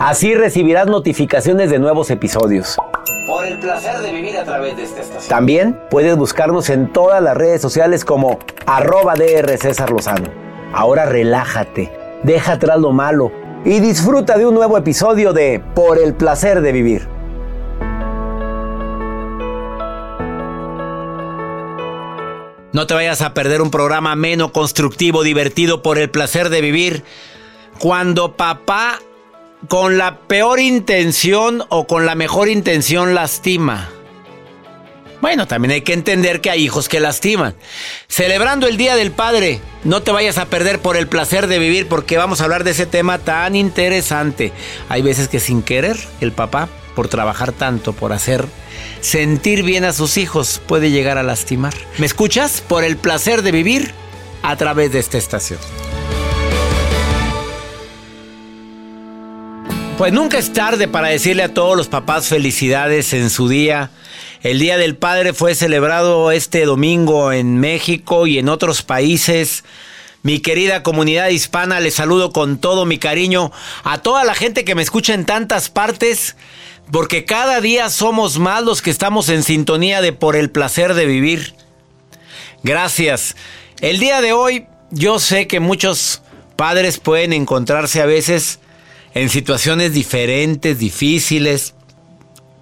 Así recibirás notificaciones de nuevos episodios. Por el placer de vivir a través de esta estación. También puedes buscarnos en todas las redes sociales como arroba DR César Lozano. Ahora relájate, deja atrás lo malo y disfruta de un nuevo episodio de Por el placer de vivir. No te vayas a perder un programa menos constructivo, divertido por el placer de vivir. Cuando papá con la peor intención o con la mejor intención lastima. Bueno, también hay que entender que hay hijos que lastiman. Celebrando el Día del Padre, no te vayas a perder por el placer de vivir porque vamos a hablar de ese tema tan interesante. Hay veces que sin querer el papá, por trabajar tanto, por hacer sentir bien a sus hijos, puede llegar a lastimar. ¿Me escuchas? Por el placer de vivir a través de esta estación. Pues nunca es tarde para decirle a todos los papás felicidades en su día. El Día del Padre fue celebrado este domingo en México y en otros países. Mi querida comunidad hispana, les saludo con todo mi cariño a toda la gente que me escucha en tantas partes, porque cada día somos más los que estamos en sintonía de por el placer de vivir. Gracias. El día de hoy yo sé que muchos padres pueden encontrarse a veces en situaciones diferentes, difíciles.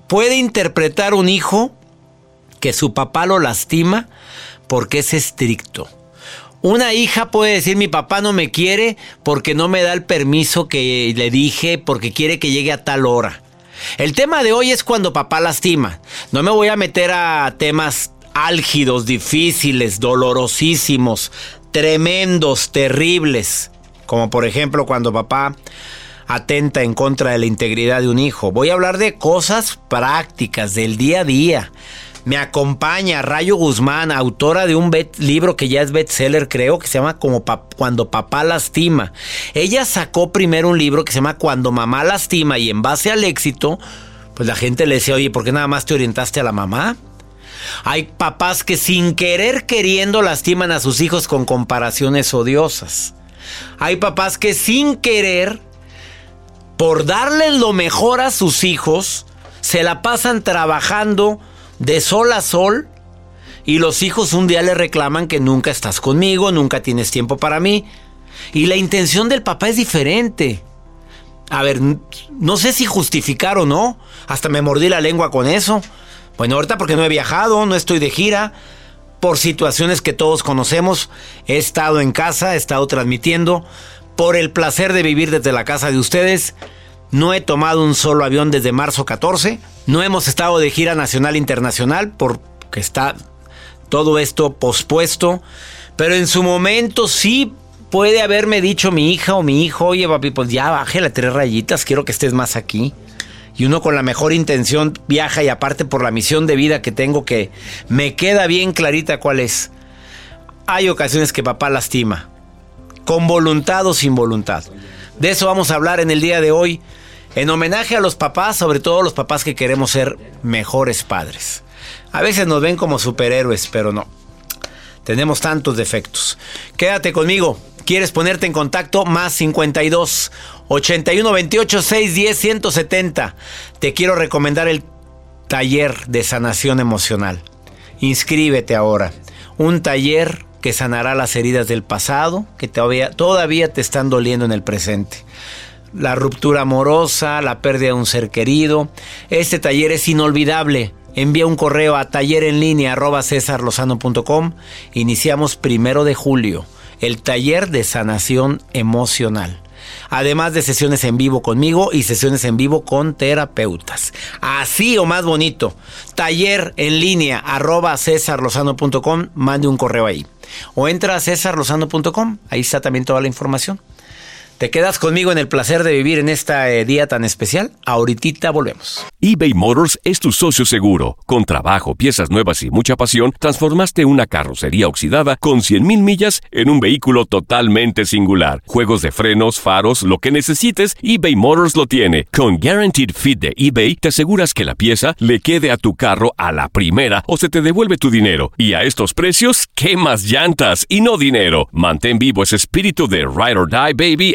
Puede interpretar un hijo que su papá lo lastima porque es estricto. Una hija puede decir mi papá no me quiere porque no me da el permiso que le dije porque quiere que llegue a tal hora. El tema de hoy es cuando papá lastima. No me voy a meter a temas álgidos, difíciles, dolorosísimos, tremendos, terribles. Como por ejemplo cuando papá atenta en contra de la integridad de un hijo. Voy a hablar de cosas prácticas del día a día. Me acompaña Rayo Guzmán, autora de un libro que ya es bestseller, creo, que se llama como Cuando papá lastima. Ella sacó primero un libro que se llama Cuando mamá lastima y en base al éxito, pues la gente le decía, oye, ¿por qué nada más te orientaste a la mamá? Hay papás que sin querer queriendo lastiman a sus hijos con comparaciones odiosas. Hay papás que sin querer por darles lo mejor a sus hijos, se la pasan trabajando de sol a sol Y los hijos un día le reclaman que nunca estás conmigo, nunca tienes tiempo para mí. Y la intención del papá es diferente. A ver, no sé si justificar o no. Hasta me mordí la lengua con eso. Bueno, ahorita porque no he viajado, no estoy de gira. Por situaciones que todos conocemos, he estado en casa, he estado transmitiendo. Por el placer de vivir desde la casa de ustedes. No he tomado un solo avión desde marzo 14. No hemos estado de gira nacional e internacional porque está todo esto pospuesto. Pero en su momento sí puede haberme dicho mi hija o mi hijo, oye papi, pues ya bájale tres rayitas, quiero que estés más aquí. Y uno con la mejor intención viaja y aparte por la misión de vida que tengo que me queda bien clarita cuál es. Hay ocasiones que papá lastima, con voluntad o sin voluntad. De eso vamos a hablar en el día de hoy, en homenaje a los papás, sobre todo los papás que queremos ser mejores padres. A veces nos ven como superhéroes, pero no. Tenemos tantos defectos. Quédate conmigo. ¿Quieres ponerte en contacto? Más 52 81 28 610 170. Te quiero recomendar el taller de sanación emocional. Inscríbete ahora. Un taller que sanará las heridas del pasado que todavía, todavía te están doliendo en el presente. La ruptura amorosa, la pérdida de un ser querido. Este taller es inolvidable. Envía un correo a tallerenlinea.com. Iniciamos primero de julio el taller de sanación emocional. Además de sesiones en vivo conmigo y sesiones en vivo con terapeutas. Así o más bonito. Taller en línea arroba Mande un correo ahí. O entra a cesarlosano.com. Ahí está también toda la información. ¿Te quedas conmigo en el placer de vivir en este día tan especial? Ahorita volvemos. eBay Motors es tu socio seguro. Con trabajo, piezas nuevas y mucha pasión, transformaste una carrocería oxidada con 100.000 millas en un vehículo totalmente singular. Juegos de frenos, faros, lo que necesites, eBay Motors lo tiene. Con Guaranteed Fit de eBay, te aseguras que la pieza le quede a tu carro a la primera o se te devuelve tu dinero. Y a estos precios, ¿qué más llantas y no dinero? Mantén vivo ese espíritu de Ride or Die Baby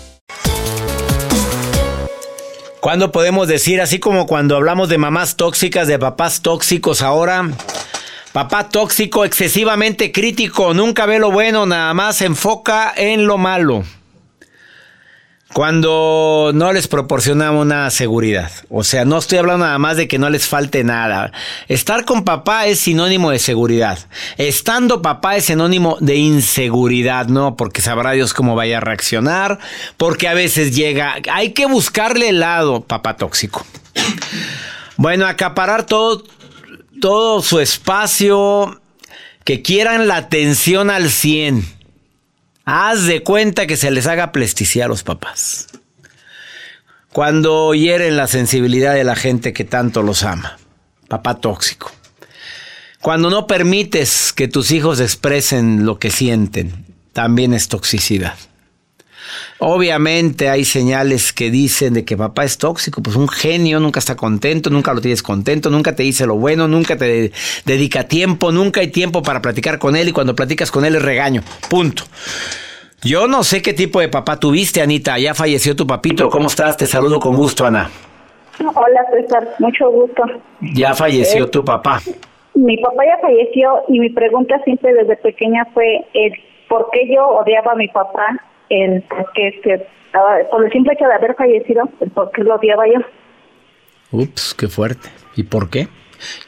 ¿Cuándo podemos decir, así como cuando hablamos de mamás tóxicas, de papás tóxicos ahora? Papá tóxico, excesivamente crítico, nunca ve lo bueno, nada más se enfoca en lo malo. Cuando no les proporcionamos una seguridad. O sea, no estoy hablando nada más de que no les falte nada. Estar con papá es sinónimo de seguridad. Estando papá es sinónimo de inseguridad, ¿no? Porque sabrá Dios cómo vaya a reaccionar. Porque a veces llega. Hay que buscarle el lado, papá tóxico. Bueno, acaparar todo, todo su espacio. Que quieran la atención al 100 Haz de cuenta que se les haga plesticia a los papás. Cuando hieren la sensibilidad de la gente que tanto los ama. Papá tóxico. Cuando no permites que tus hijos expresen lo que sienten, también es toxicidad. Obviamente hay señales que dicen de que papá es tóxico, pues un genio, nunca está contento, nunca lo tienes contento, nunca te dice lo bueno, nunca te dedica tiempo, nunca hay tiempo para platicar con él y cuando platicas con él es regaño. Punto. Yo no sé qué tipo de papá tuviste, Anita. Ya falleció tu papito. ¿Cómo estás? Te saludo con gusto, Ana. Hola, César. Mucho gusto. Ya falleció tu papá. Mi papá ya falleció y mi pregunta siempre desde pequeña fue el por qué yo odiaba a mi papá, el porque este, por el simple hecho de haber fallecido, por qué lo odiaba yo. Ups, qué fuerte. ¿Y por qué?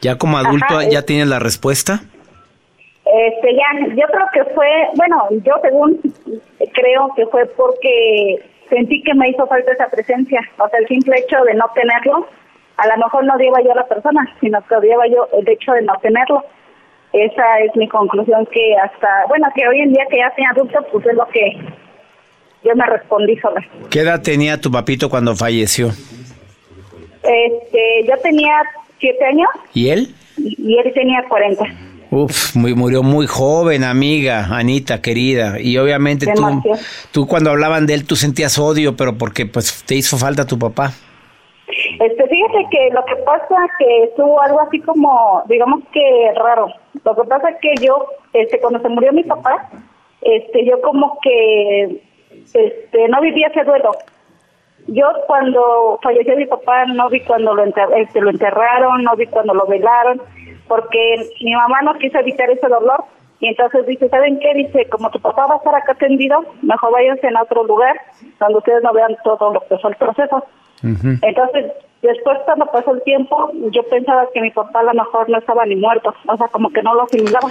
¿Ya como adulto ya tienes la respuesta? Este, ya, yo creo que fue, bueno, yo según creo que fue porque sentí que me hizo falta esa presencia, o sea, el simple hecho de no tenerlo, a lo mejor no odiaba yo a la persona, sino que odiaba yo el hecho de no tenerlo. Esa es mi conclusión que hasta, bueno, que hoy en día que ya soy adulto, pues es lo que yo me respondí sola. ¿Qué edad tenía tu papito cuando falleció? Este, yo tenía siete años. ¿Y él? Y, él tenía cuarenta. Uf, muy, murió muy joven, amiga, Anita, querida. Y obviamente tú, tú cuando hablaban de él, tú sentías odio, pero porque pues te hizo falta tu papá. Este, fíjate que lo que pasa que estuvo algo así como, digamos que raro. Lo que pasa es que yo, este, cuando se murió mi papá, este, yo como que, este, no vivía ese duelo. Yo cuando falleció mi papá no vi cuando lo, este, lo enterraron, no vi cuando lo velaron porque mi mamá no quiso evitar ese dolor y entonces dice, ¿saben qué? Dice, como tu papá va a estar acá atendido, mejor váyanse en otro lugar donde ustedes no vean todo lo que fue el proceso. Entonces, después cuando pasó el tiempo, yo pensaba que mi papá a lo mejor no estaba ni muerto, o sea, como que no lo asimilaba.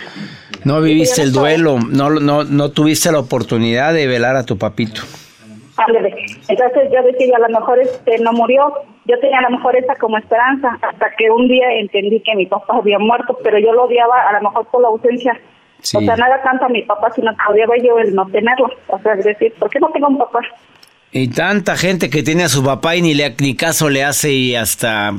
No viviste el duelo, no, no, no tuviste la oportunidad de velar a tu papito. Entonces yo decía, a lo mejor este no murió. Yo tenía a lo mejor esa como esperanza, hasta que un día entendí que mi papá había muerto, pero yo lo odiaba a lo mejor por la ausencia. O sea, nada tanto a mi papá, sino que odiaba yo el no tenerlo. O sea, es decir, ¿por qué no tengo un papá? Y tanta gente que tiene a su papá y ni, le, ni caso le hace y hasta,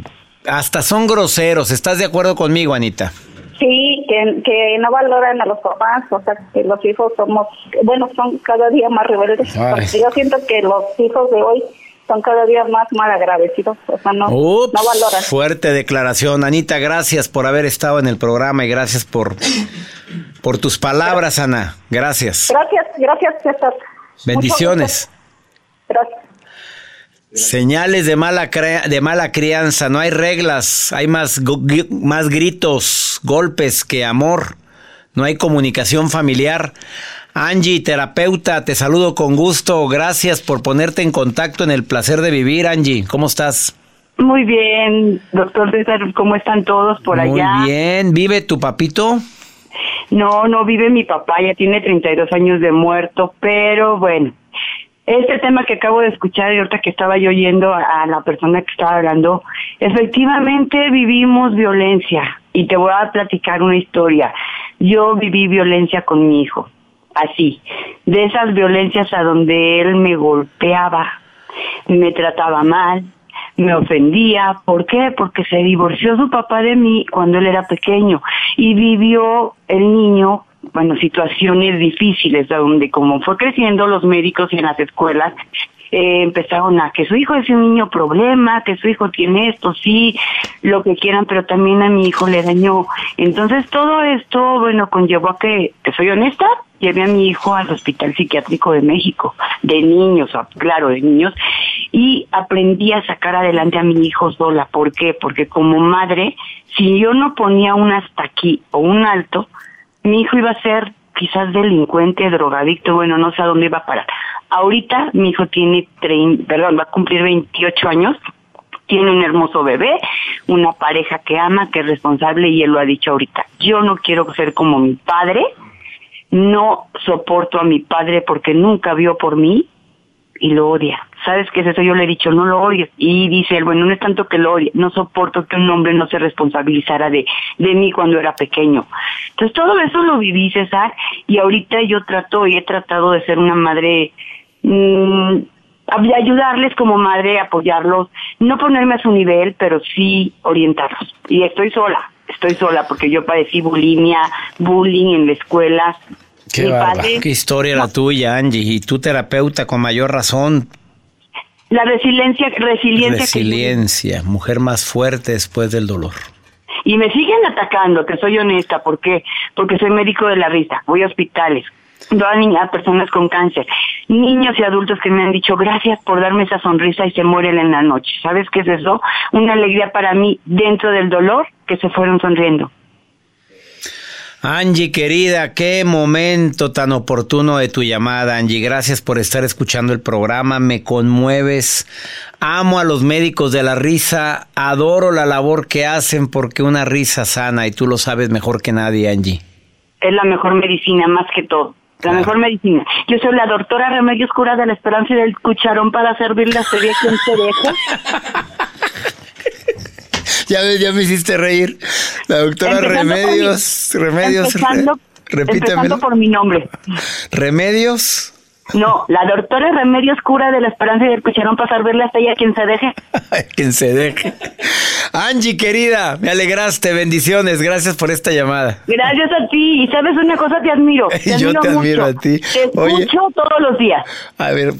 hasta son groseros. ¿Estás de acuerdo conmigo, Anita? Sí, que, que no valoran a los papás, o sea, que los hijos somos, bueno, son cada día más rebeldes. Yo siento que los hijos de hoy son cada día más mal agradecidos, o sea, no, no valoran. Fuerte declaración. Anita, gracias por haber estado en el programa y gracias por, por tus palabras, Ana. Gracias. Gracias, gracias, César. Bendiciones. Gracias. Señales de mala, de mala crianza, no hay reglas, hay más, más gritos, golpes que amor, no hay comunicación familiar. Angie, terapeuta, te saludo con gusto, gracias por ponerte en contacto en el placer de vivir, Angie, ¿cómo estás? Muy bien, doctor César, ¿cómo están todos por allá? Muy bien, ¿vive tu papito? No, no vive mi papá, ya tiene 32 años de muerto, pero bueno, este tema que acabo de escuchar y ahorita que estaba yo oyendo a la persona que estaba hablando, efectivamente vivimos violencia y te voy a platicar una historia. Yo viví violencia con mi hijo, así, de esas violencias a donde él me golpeaba, me trataba mal, me ofendía. ¿Por qué? Porque se divorció su papá de mí cuando él era pequeño y vivió el niño bueno, situaciones difíciles, donde como fue creciendo los médicos y en las escuelas, eh, empezaron a que su hijo es un niño problema, que su hijo tiene esto, sí, lo que quieran, pero también a mi hijo le dañó. Entonces todo esto, bueno, conllevó a que, te soy honesta, llevé a mi hijo al Hospital Psiquiátrico de México, de niños, claro, de niños, y aprendí a sacar adelante a mi hijo sola. ¿Por qué? Porque como madre, si yo no ponía un hasta aquí o un alto, mi hijo iba a ser quizás delincuente, drogadicto, bueno, no sé a dónde iba a parar. Ahorita mi hijo tiene, perdón, va a cumplir 28 años, tiene un hermoso bebé, una pareja que ama, que es responsable y él lo ha dicho ahorita. Yo no quiero ser como mi padre, no soporto a mi padre porque nunca vio por mí y lo odia. ¿Sabes qué es eso? Yo le he dicho, no lo odies. Y dice él, bueno, no es tanto que lo odie, no soporto que un hombre no se responsabilizara de, de mí cuando era pequeño. Entonces todo eso lo viví, César, y ahorita yo trato y he tratado de ser una madre, mmm, ayudarles como madre, apoyarlos, no ponerme a su nivel, pero sí orientarlos. Y estoy sola, estoy sola porque yo padecí bulimia, bullying en la escuela, Qué, qué historia la tuya, Angie. Y tu terapeuta con mayor razón. La resiliencia, resiliencia. Resiliencia, mujer más fuerte después del dolor. Y me siguen atacando, que soy honesta, ¿por qué? Porque soy médico de la risa, voy a hospitales, doy a personas con cáncer, niños y adultos que me han dicho gracias por darme esa sonrisa y se mueren en la noche. ¿Sabes qué es eso? Una alegría para mí dentro del dolor que se fueron sonriendo. Angie, querida, qué momento tan oportuno de tu llamada, Angie. Gracias por estar escuchando el programa. Me conmueves. Amo a los médicos de la risa. Adoro la labor que hacen porque una risa sana y tú lo sabes mejor que nadie, Angie. Es la mejor medicina, más que todo. La mejor medicina. Yo soy la doctora Remedios Cura de la Esperanza y del Cucharón para servirle a serie quien se deja. ya ves, ya me hiciste reír. La doctora Remedios, Remedios, empezando, empezando por mi nombre. Remedios. No, la doctora Remedios Cura de la Esperanza y del Cucharón para verle hasta allá quien se deje. quien se deje. Angie, querida, me alegraste, bendiciones, gracias por esta llamada. Gracias a ti, y sabes una cosa, te admiro. Te Yo te admiro a ti. Te escucho todos los días. A ver,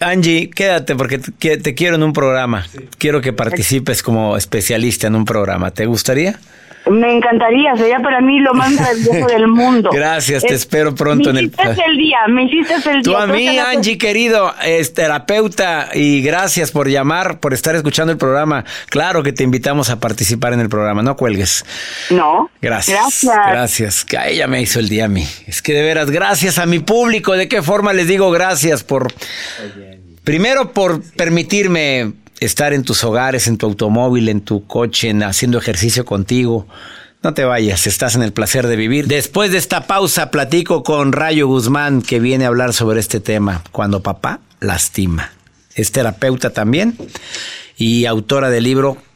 Angie, quédate porque te quiero en un programa. Quiero que participes como especialista en un programa. ¿Te gustaría? Me encantaría, sería para mí lo más maravilloso del mundo. Gracias, te espero pronto en el... Me hiciste el día, me hiciste el día. Tú a mí, Angie, querido, es terapeuta, y gracias por llamar, por estar escuchando el programa. Claro que te invitamos a participar en el programa, no cuelgues. No. Gracias. Gracias. Gracias. Que ella me hizo el día a mí. Es que de veras, gracias a mi público. ¿De qué forma les digo gracias por... Primero por permitirme estar en tus hogares, en tu automóvil, en tu coche, haciendo ejercicio contigo. No te vayas, estás en el placer de vivir. Después de esta pausa platico con Rayo Guzmán que viene a hablar sobre este tema, cuando papá lastima. Es terapeuta también y autora del libro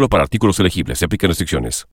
Solo para artículos elegibles. Se aplican restricciones.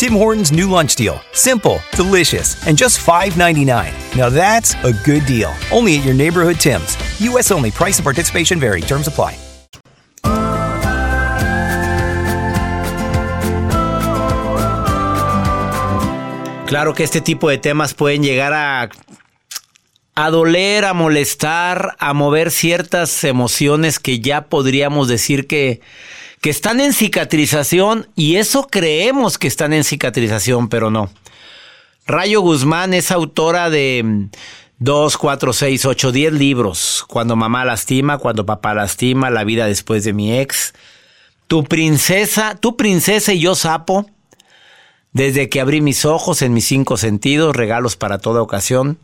Tim Hortons' new lunch deal. Simple, delicious, and just $5.99. Now that's a good deal. Only at your neighborhood Tim's. U.S. only. Price and participation vary. Terms apply. Claro que este tipo de temas pueden llegar a, a doler, a molestar, a mover ciertas emociones que ya podríamos decir que, que están en cicatrización y eso creemos que están en cicatrización, pero no. Rayo Guzmán es autora de 2, 4, 6, 8, 10 libros. Cuando mamá lastima, cuando papá lastima, la vida después de mi ex. Tu princesa, tu princesa y yo sapo. Desde que abrí mis ojos en mis cinco sentidos, regalos para toda ocasión.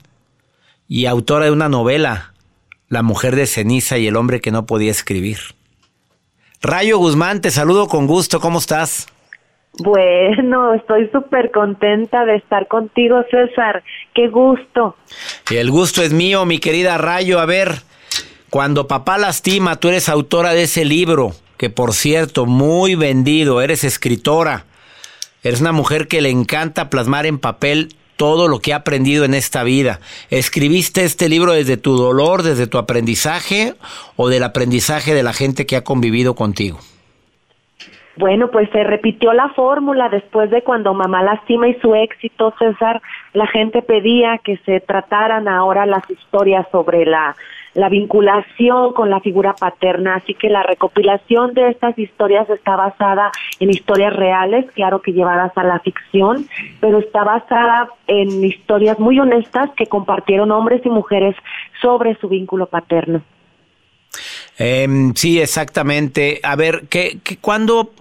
Y autora de una novela, La mujer de ceniza y el hombre que no podía escribir. Rayo Guzmán, te saludo con gusto, ¿cómo estás? Bueno, estoy súper contenta de estar contigo, César. Qué gusto. El gusto es mío, mi querida Rayo. A ver, cuando papá lastima, tú eres autora de ese libro, que por cierto, muy vendido, eres escritora. Eres una mujer que le encanta plasmar en papel todo lo que ha aprendido en esta vida. ¿Escribiste este libro desde tu dolor, desde tu aprendizaje o del aprendizaje de la gente que ha convivido contigo? Bueno, pues se repitió la fórmula después de cuando Mamá Lastima y su éxito, César, la gente pedía que se trataran ahora las historias sobre la, la vinculación con la figura paterna, así que la recopilación de estas historias está basada en historias reales, claro que llevadas a la ficción, pero está basada en historias muy honestas que compartieron hombres y mujeres sobre su vínculo paterno. Em, sí, exactamente. A ver, ¿qué, qué, cuándo,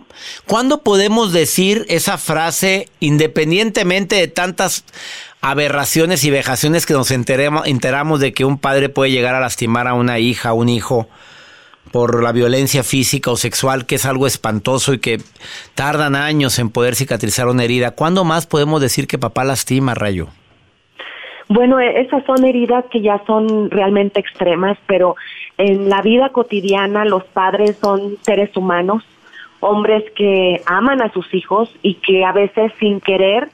¿cuándo podemos decir esa frase independientemente de tantas aberraciones y vejaciones que nos enteremos, enteramos de que un padre puede llegar a lastimar a una hija, a un hijo? por la violencia física o sexual, que es algo espantoso y que tardan años en poder cicatrizar una herida. ¿Cuándo más podemos decir que papá lastima, Rayo? Bueno, e-, esas son heridas que ya son realmente extremas, pero en la vida cotidiana los padres son seres humanos, hombres que aman a sus hijos y que a veces sin querer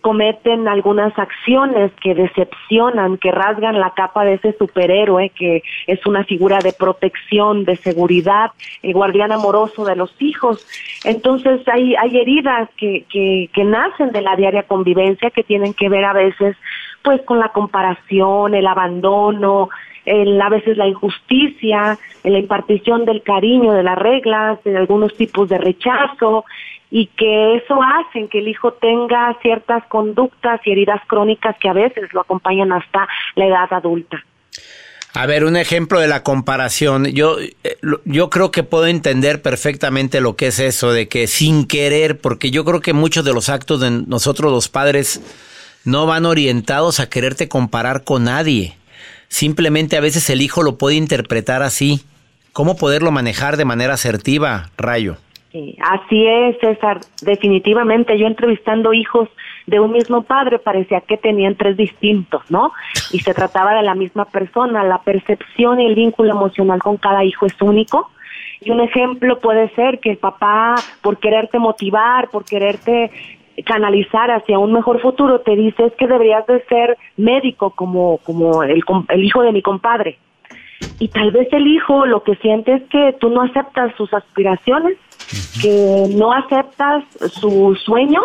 cometen algunas acciones que decepcionan, que rasgan la capa de ese superhéroe que es una figura de protección, de seguridad, el guardián amoroso de los hijos. Entonces hay, hay heridas que, que, que nacen de la diaria convivencia que tienen que ver a veces pues con la comparación, el abandono, el, a veces la injusticia, la impartición del cariño, de las reglas, de algunos tipos de rechazo, y que eso hace que el hijo tenga ciertas conductas y heridas crónicas que a veces lo acompañan hasta la edad adulta. A ver, un ejemplo de la comparación. Yo, eh, yo creo que puedo entender perfectamente lo que es eso de que sin querer, porque yo creo que muchos de los actos de nosotros los padres no van orientados a quererte comparar con nadie. Simplemente a veces el hijo lo puede interpretar así. ¿Cómo poderlo manejar de manera asertiva, Rayo? Sí, así es, César. Definitivamente, yo entrevistando hijos de un mismo padre parecía que tenían tres distintos, ¿no? Y se trataba de la misma persona. La percepción y el vínculo emocional con cada hijo es único. Y un ejemplo puede ser que el papá, por quererte motivar, por quererte canalizar hacia un mejor futuro, te dice es que deberías de ser médico como, como el, el hijo de mi compadre. Y tal vez el hijo lo que siente es que tú no aceptas sus aspiraciones, que no aceptas sus sueños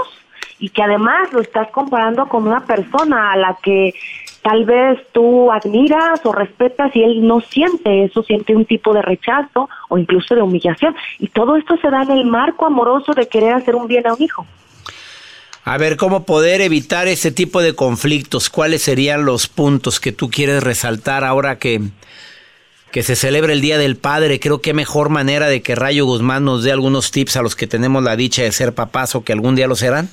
y que además lo estás comparando con una persona a la que tal vez tú admiras o respetas y él no siente eso, siente un tipo de rechazo o incluso de humillación. Y todo esto se da en el marco amoroso de querer hacer un bien a un hijo. A ver, ¿cómo poder evitar ese tipo de conflictos? ¿Cuáles serían los puntos que tú quieres resaltar ahora que, que se celebra el Día del Padre? Creo que mejor manera de que Rayo Guzmán nos dé algunos tips a los que tenemos la dicha de ser papás o que algún día lo serán.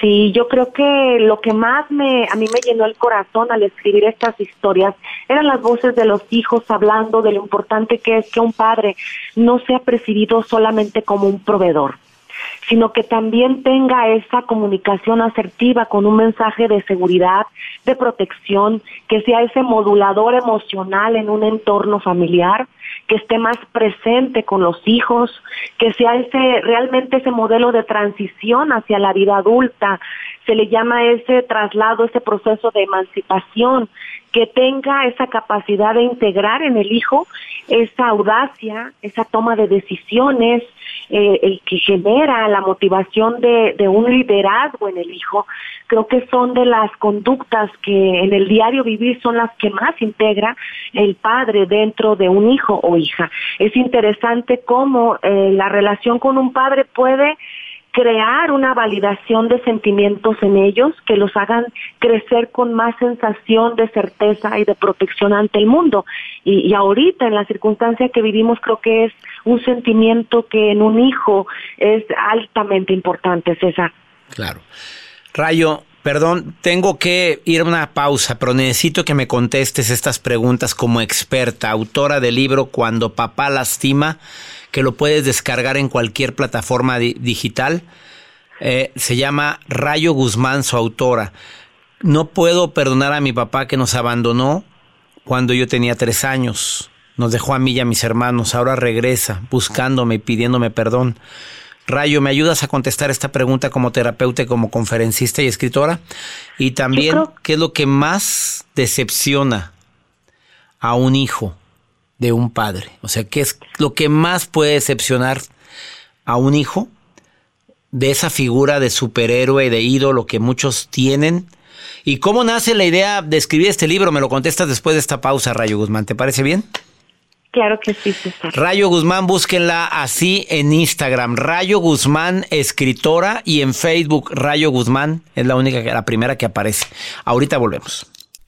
Sí, yo creo que lo que más me a mí me llenó el corazón al escribir estas historias eran las voces de los hijos hablando de lo importante que es que un padre no sea percibido solamente como un proveedor, sino que también tenga esa comunicación asertiva con un mensaje de seguridad, de protección, que sea ese modulador emocional en un entorno familiar, que esté más presente con los hijos, que sea ese realmente ese modelo de transición hacia la vida adulta, se le llama ese traslado, ese proceso de emancipación, que tenga esa capacidad de integrar en el hijo esa audacia, esa toma de decisiones, eh, el que genera la motivación de, de un liderazgo en el hijo, creo que son de las conductas que en el diario vivir son las que más integra el padre dentro de un hijo o hija. Es interesante cómo eh, la relación con un padre puede crear una validación de sentimientos en ellos que los hagan crecer con más sensación de certeza y de protección ante el mundo. Y, y, ahorita, en la circunstancia que vivimos, creo que es un sentimiento que en un hijo es altamente importante, César. Claro. Rayo, Perdón, tengo que ir a una pausa, pero necesito que me contestes estas preguntas como experta, autora del libro Cuando papá lastima, que lo puedes descargar en cualquier plataforma digital. Eh, se llama Rayo Guzmán, su autora. No puedo perdonar a mi papá que nos abandonó cuando yo tenía tres años. Nos dejó a mí y a mis hermanos. Ahora regresa buscándome y pidiéndome perdón. Rayo, ¿me ayudas a contestar esta pregunta como terapeuta, como conferencista y escritora? Y también, ¿qué es lo que más decepciona a un hijo de un padre? O sea, ¿qué es lo que más puede decepcionar a un hijo de esa figura de superhéroe, de ídolo que muchos tienen? ¿Y cómo nace la idea de escribir este libro? Me lo contestas después de esta pausa, Rayo Guzmán. ¿Te parece bien? Claro que sí, César. Rayo Guzmán, búsquenla así en Instagram. Rayo Guzmán, escritora, y en Facebook, Rayo Guzmán, es la única, la primera que aparece. Ahorita volvemos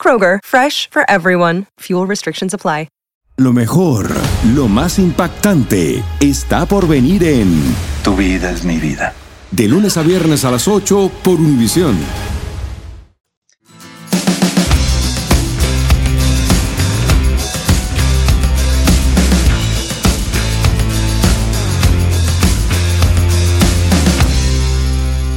Kroger, fresh for everyone. Fuel restrictions apply. Lo mejor, lo más impactante, está por venir en Tu vida es mi vida. De lunes a viernes a las 8 por Univisión.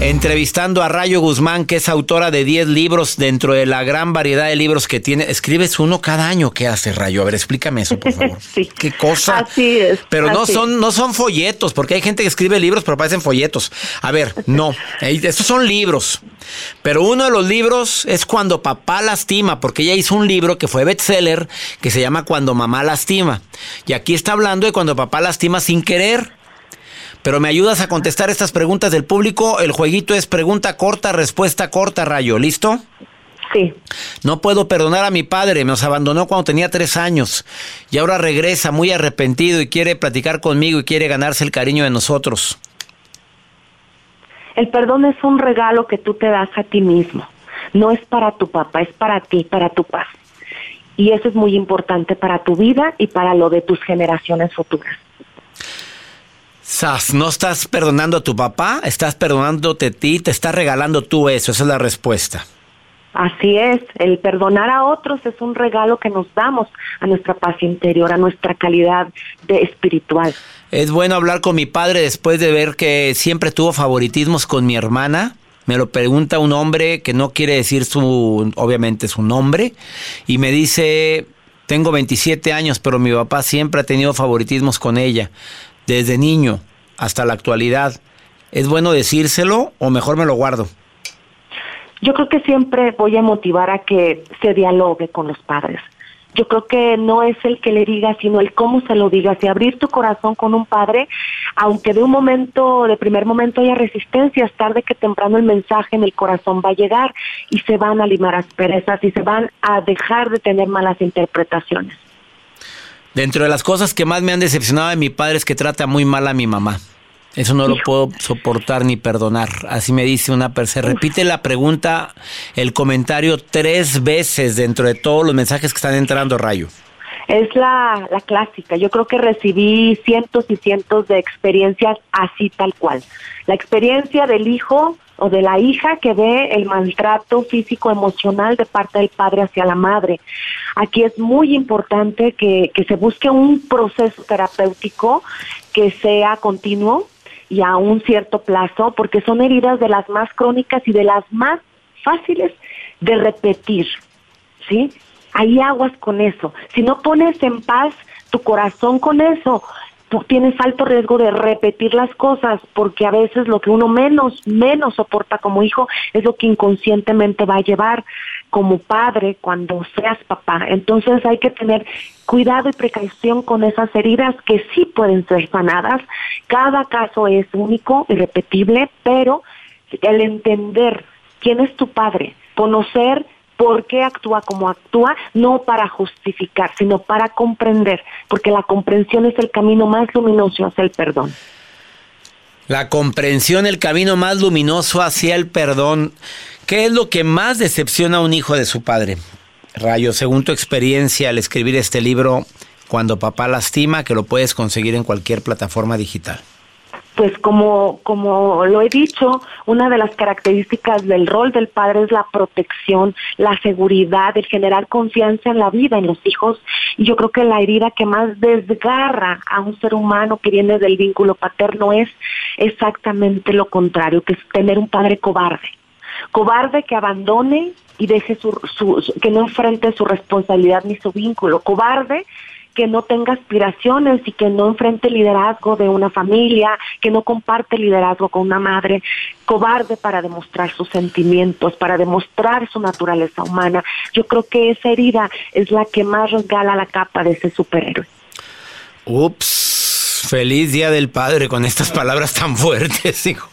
Entrevistando a Rayo Guzmán, que es autora de 10 libros dentro de la gran variedad de libros que tiene. Escribes uno cada año. ¿Qué hace Rayo? A ver, explícame eso, por favor. sí. ¿Qué cosa? Así es. Pero no son, no son folletos, porque hay gente que escribe libros, pero parecen folletos. A ver, no. Estos son libros. Pero uno de los libros es Cuando papá lastima, porque ella hizo un libro que fue bestseller que se llama Cuando mamá lastima. Y aquí está hablando de cuando papá lastima sin querer. Pero me ayudas a contestar estas preguntas del público. El jueguito es pregunta corta, respuesta corta, Rayo. ¿Listo? Sí. No puedo perdonar a mi padre, nos abandonó cuando tenía tres años y ahora regresa muy arrepentido y quiere platicar conmigo y quiere ganarse el cariño de nosotros. El perdón es un regalo que tú te das a ti mismo. No es para tu papá, es para ti, para tu paz. Y eso es muy importante para tu vida y para lo de tus generaciones futuras. Sas, no estás perdonando a tu papá, estás perdonándote a ti, te estás regalando tú eso, esa es la respuesta. Así es, el perdonar a otros es un regalo que nos damos a nuestra paz interior, a nuestra calidad de espiritual. Es bueno hablar con mi padre después de ver que siempre tuvo favoritismos con mi hermana. Me lo pregunta un hombre que no quiere decir su, obviamente su nombre, y me dice, tengo 27 años, pero mi papá siempre ha tenido favoritismos con ella desde niño hasta la actualidad, ¿es bueno decírselo o mejor me lo guardo? Yo creo que siempre voy a motivar a que se dialogue con los padres. Yo creo que no es el que le diga, sino el cómo se lo diga. Si abrir tu corazón con un padre, aunque de un momento, de primer momento haya resistencias, tarde que temprano el mensaje en el corazón va a llegar y se van a limar asperezas y se van a dejar de tener malas interpretaciones. Dentro de las cosas que más me han decepcionado de mi padre es que trata muy mal a mi mamá. Eso no lo puedo soportar ni perdonar. Así me dice una persona. Se repite la pregunta, el comentario tres veces dentro de todos los mensajes que están entrando, Rayo. Es la, la clásica. Yo creo que recibí cientos y cientos de experiencias así tal cual. La experiencia del hijo o de la hija que ve el maltrato físico emocional de parte del padre hacia la madre. Aquí es muy importante que, que se busque un proceso terapéutico que sea continuo y a un cierto plazo, porque son heridas de las más crónicas y de las más fáciles de repetir, ¿sí? Hay aguas con eso. Si no pones en paz tu corazón con eso, tú tienes alto riesgo de repetir las cosas, porque a veces lo que uno menos, menos soporta como hijo es lo que inconscientemente va a llevar como padre cuando seas papá. Entonces hay que tener cuidado y precaución con esas heridas que sí pueden ser sanadas. Cada caso es único, irrepetible, pero el entender quién es tu padre, conocer por qué actúa como actúa, no para justificar, sino para comprender, porque la comprensión es el camino más luminoso hacia el perdón. La comprensión, el camino más luminoso hacia el perdón. ¿Qué es lo que más decepciona a un hijo de su padre? Rayo, según tu experiencia al escribir este libro, Cuando papá lastima, que lo puedes conseguir en cualquier plataforma digital pues como, como lo he dicho, una de las características del rol del padre es la protección, la seguridad, el generar confianza en la vida, en los hijos. Y yo creo que la herida que más desgarra a un ser humano que viene del vínculo paterno es exactamente lo contrario, que es tener un padre cobarde. Cobarde que abandone y deje su, su que no enfrente su responsabilidad ni su vínculo. Cobarde que no tenga aspiraciones y que no enfrente el liderazgo de una familia, que no comparte liderazgo con una madre, cobarde para demostrar sus sentimientos, para demostrar su naturaleza humana. Yo creo que esa herida es la que más regala la capa de ese superhéroe. Ups, feliz día del padre con estas palabras tan fuertes, hijo.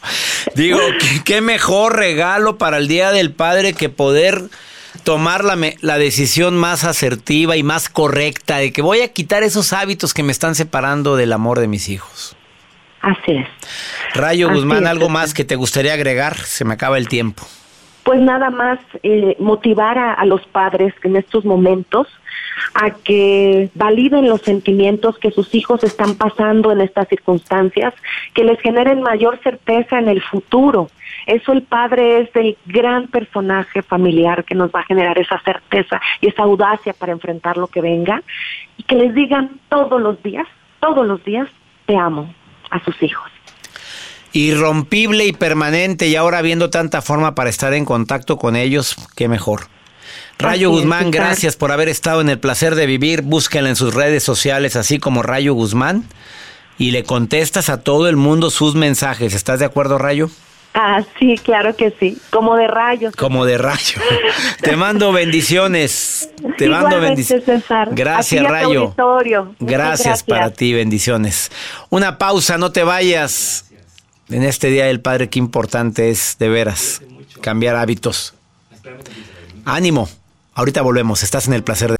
Digo, qué mejor regalo para el día del padre que poder tomar la, la, decisión más asertiva y más correcta de que voy a quitar esos hábitos que me están separando del amor de mis hijos. Así es. Rayo Guzmán, ¿algo más que te gustaría agregar? Se me acaba el tiempo. Pues nada más eh, motivar a, a los padres en estos momentos a que validen los sentimientos que sus hijos están pasando en estas circunstancias, que les generen mayor certeza en el futuro. Eso el padre es el gran personaje familiar que nos va a generar esa certeza y esa audacia para enfrentar lo que venga y que les digan todos los días, todos los días, te amo a sus hijos irrompible y permanente y ahora viendo tanta forma para estar en contacto con ellos, qué mejor. Rayo Guzmán, gracias por haber estado en el placer de vivir. Búsquenla en sus redes sociales, así como Rayo Guzmán, y le contestas a todo el mundo sus mensajes. ¿Estás de acuerdo, Rayo? Ah, sí, claro que sí. Como de rayo. Como de rayo. Te mando bendiciones. Te mando bendiciones. Gracias, Rayo. Gracias, gracias para ti, bendiciones. Una pausa, no te vayas. En este Día del Padre, qué importante es, de veras, cambiar hábitos. Ánimo. Ahorita volvemos, estás en el placer de...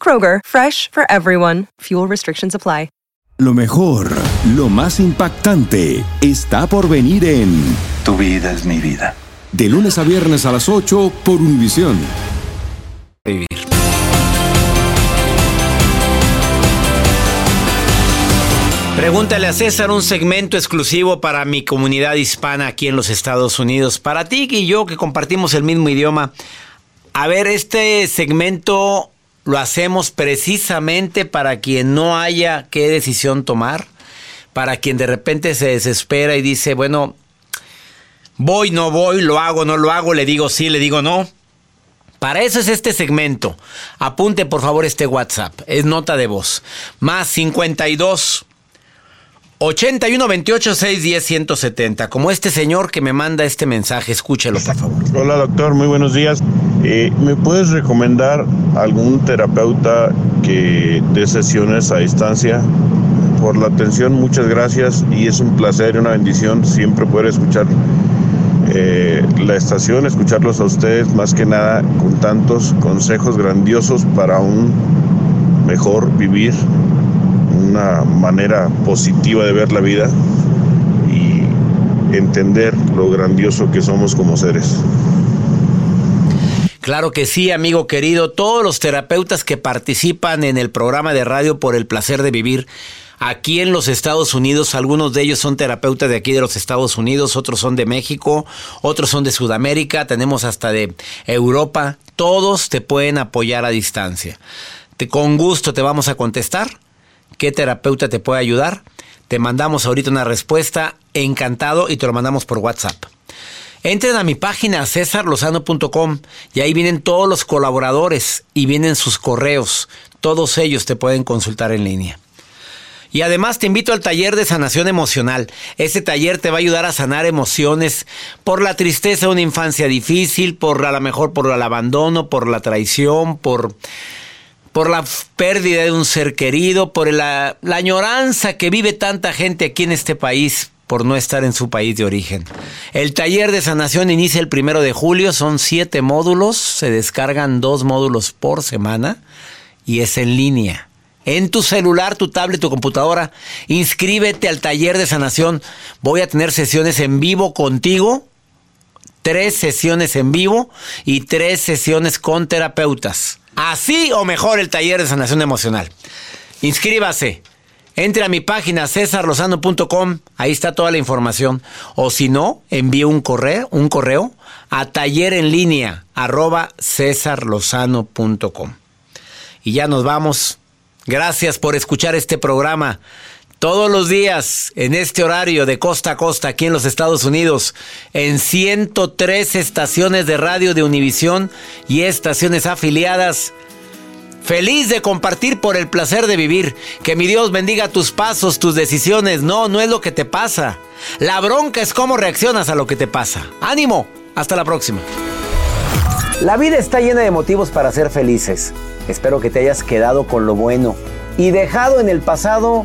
Kroger, fresh for everyone. Fuel restrictions apply. Lo mejor, lo más impactante, está por venir en Tu vida es mi vida. De lunes a viernes a las 8 por Univisión. Vivir. Pregúntale a César un segmento exclusivo para mi comunidad hispana aquí en los Estados Unidos. Para ti y yo que compartimos el mismo idioma. A ver, este segmento lo hacemos precisamente para quien no haya qué decisión tomar, para quien de repente se desespera y dice, bueno, voy, no voy, lo hago, no lo hago, le digo sí, le digo no. Para eso es este segmento. Apunte por favor este WhatsApp, es nota de voz. Más 52 81 28 610 170. Como este señor que me manda este mensaje, escúchelo por favor. Hola doctor, muy buenos días. Eh, ¿Me puedes recomendar algún terapeuta que dé sesiones a distancia? Por la atención, muchas gracias y es un placer y una bendición siempre poder escuchar eh, la estación, escucharlos a ustedes más que nada con tantos consejos grandiosos para un mejor vivir, una manera positiva de ver la vida y entender lo grandioso que somos como seres. Claro que sí, amigo querido. Todos los terapeutas que participan en el programa de radio por el placer de vivir aquí en los Estados Unidos, algunos de ellos son terapeutas de aquí de los Estados Unidos, otros son de México, otros son de Sudamérica, tenemos hasta de Europa. Todos te pueden apoyar a distancia. Te, con gusto te vamos a contestar. ¿Qué terapeuta te puede ayudar? Te mandamos ahorita una respuesta, encantado, y te lo mandamos por WhatsApp. Entren a mi página cesarlozano.com y ahí vienen todos los colaboradores y vienen sus correos. Todos ellos te pueden consultar en línea. Y además te invito al taller de sanación emocional. Ese taller te va a ayudar a sanar emociones por la tristeza de una infancia difícil, por a lo mejor por el abandono, por la traición, por por la pérdida de un ser querido, por la, añoranza que vive tanta gente aquí en este país por no estar en su país de origen. El taller de sanación inicia el primero de julio, son siete módulos, se descargan dos módulos por semana y es en línea. En tu celular, tu tablet, tu computadora, inscríbete al taller de sanación. Voy a tener sesiones en vivo contigo, tres sesiones en vivo y tres sesiones con terapeutas. Así o mejor el taller de sanación emocional. Inscríbase. Entre a mi página cesarlozano.com, ahí está toda la información. O si no, envíe un correo, un correo a taller en línea. Y ya nos vamos. Gracias por escuchar este programa. Todos los días, en este horario de costa a costa, aquí en los Estados Unidos, en 103 estaciones de radio de Univisión y estaciones afiliadas. Feliz de compartir por el placer de vivir. Que mi Dios bendiga tus pasos, tus decisiones. No, no es lo que te pasa. La bronca es cómo reaccionas a lo que te pasa. Ánimo. Hasta la próxima. La vida está llena de motivos para ser felices. Espero que te hayas quedado con lo bueno y dejado en el pasado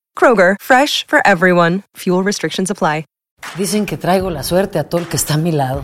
Kroger, fresh for everyone. Fuel restrictions apply. Dicen que traigo la suerte a todo el que está a mi lado.